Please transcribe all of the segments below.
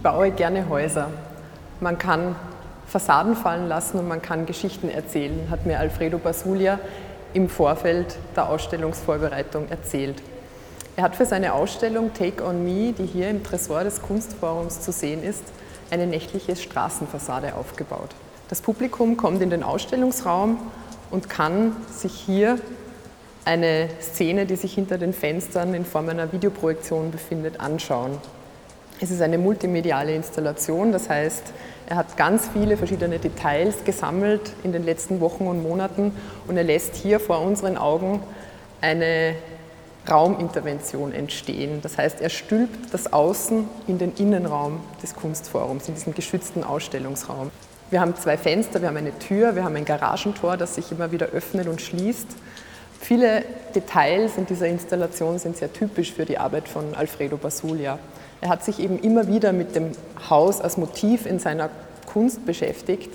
Ich baue gerne Häuser. Man kann Fassaden fallen lassen und man kann Geschichten erzählen, hat mir Alfredo Basulia im Vorfeld der Ausstellungsvorbereitung erzählt. Er hat für seine Ausstellung Take on Me, die hier im Tresor des Kunstforums zu sehen ist, eine nächtliche Straßenfassade aufgebaut. Das Publikum kommt in den Ausstellungsraum und kann sich hier eine Szene, die sich hinter den Fenstern in Form einer Videoprojektion befindet, anschauen. Es ist eine multimediale Installation, das heißt, er hat ganz viele verschiedene Details gesammelt in den letzten Wochen und Monaten und er lässt hier vor unseren Augen eine Raumintervention entstehen. Das heißt, er stülpt das Außen in den Innenraum des Kunstforums, in diesen geschützten Ausstellungsraum. Wir haben zwei Fenster, wir haben eine Tür, wir haben ein Garagentor, das sich immer wieder öffnet und schließt. Viele Details in dieser Installation sind sehr typisch für die Arbeit von Alfredo Basulia. Er hat sich eben immer wieder mit dem Haus als Motiv in seiner Kunst beschäftigt.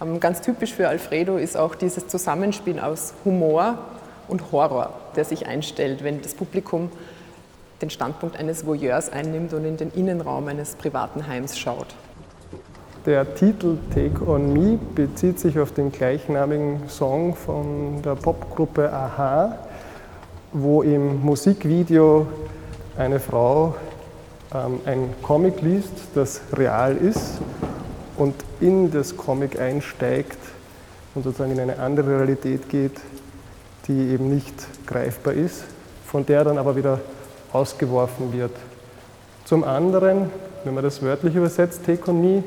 Ähm, ganz typisch für Alfredo ist auch dieses Zusammenspiel aus Humor und Horror, der sich einstellt, wenn das Publikum den Standpunkt eines Voyeurs einnimmt und in den Innenraum eines privaten Heims schaut. Der Titel Take on Me bezieht sich auf den gleichnamigen Song von der Popgruppe Aha, wo im Musikvideo eine Frau ähm, ein Comic liest, das real ist und in das Comic einsteigt und sozusagen in eine andere Realität geht, die eben nicht greifbar ist, von der dann aber wieder ausgeworfen wird. Zum anderen, wenn man das wörtlich übersetzt, Take on Me,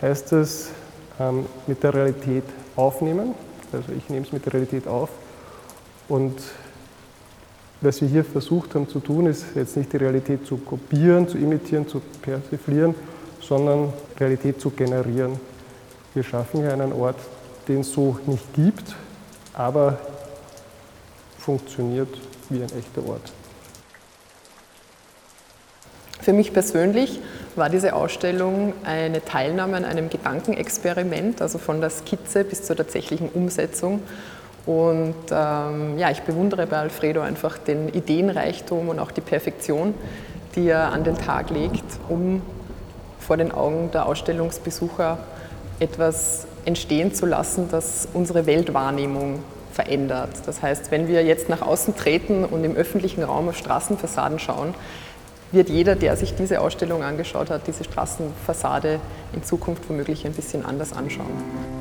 heißt es ähm, mit der Realität aufnehmen. Also ich nehme es mit der Realität auf. Und was wir hier versucht haben zu tun, ist jetzt nicht die Realität zu kopieren, zu imitieren, zu persiflieren, sondern Realität zu generieren. Wir schaffen hier einen Ort, den es so nicht gibt, aber funktioniert wie ein echter Ort. Für mich persönlich war diese Ausstellung eine Teilnahme an einem Gedankenexperiment, also von der Skizze bis zur tatsächlichen Umsetzung. Und ähm, ja, ich bewundere bei Alfredo einfach den Ideenreichtum und auch die Perfektion, die er an den Tag legt, um vor den Augen der Ausstellungsbesucher etwas entstehen zu lassen, das unsere Weltwahrnehmung verändert. Das heißt, wenn wir jetzt nach außen treten und im öffentlichen Raum auf Straßenfassaden schauen, wird jeder, der sich diese Ausstellung angeschaut hat, diese Straßenfassade in Zukunft womöglich ein bisschen anders anschauen.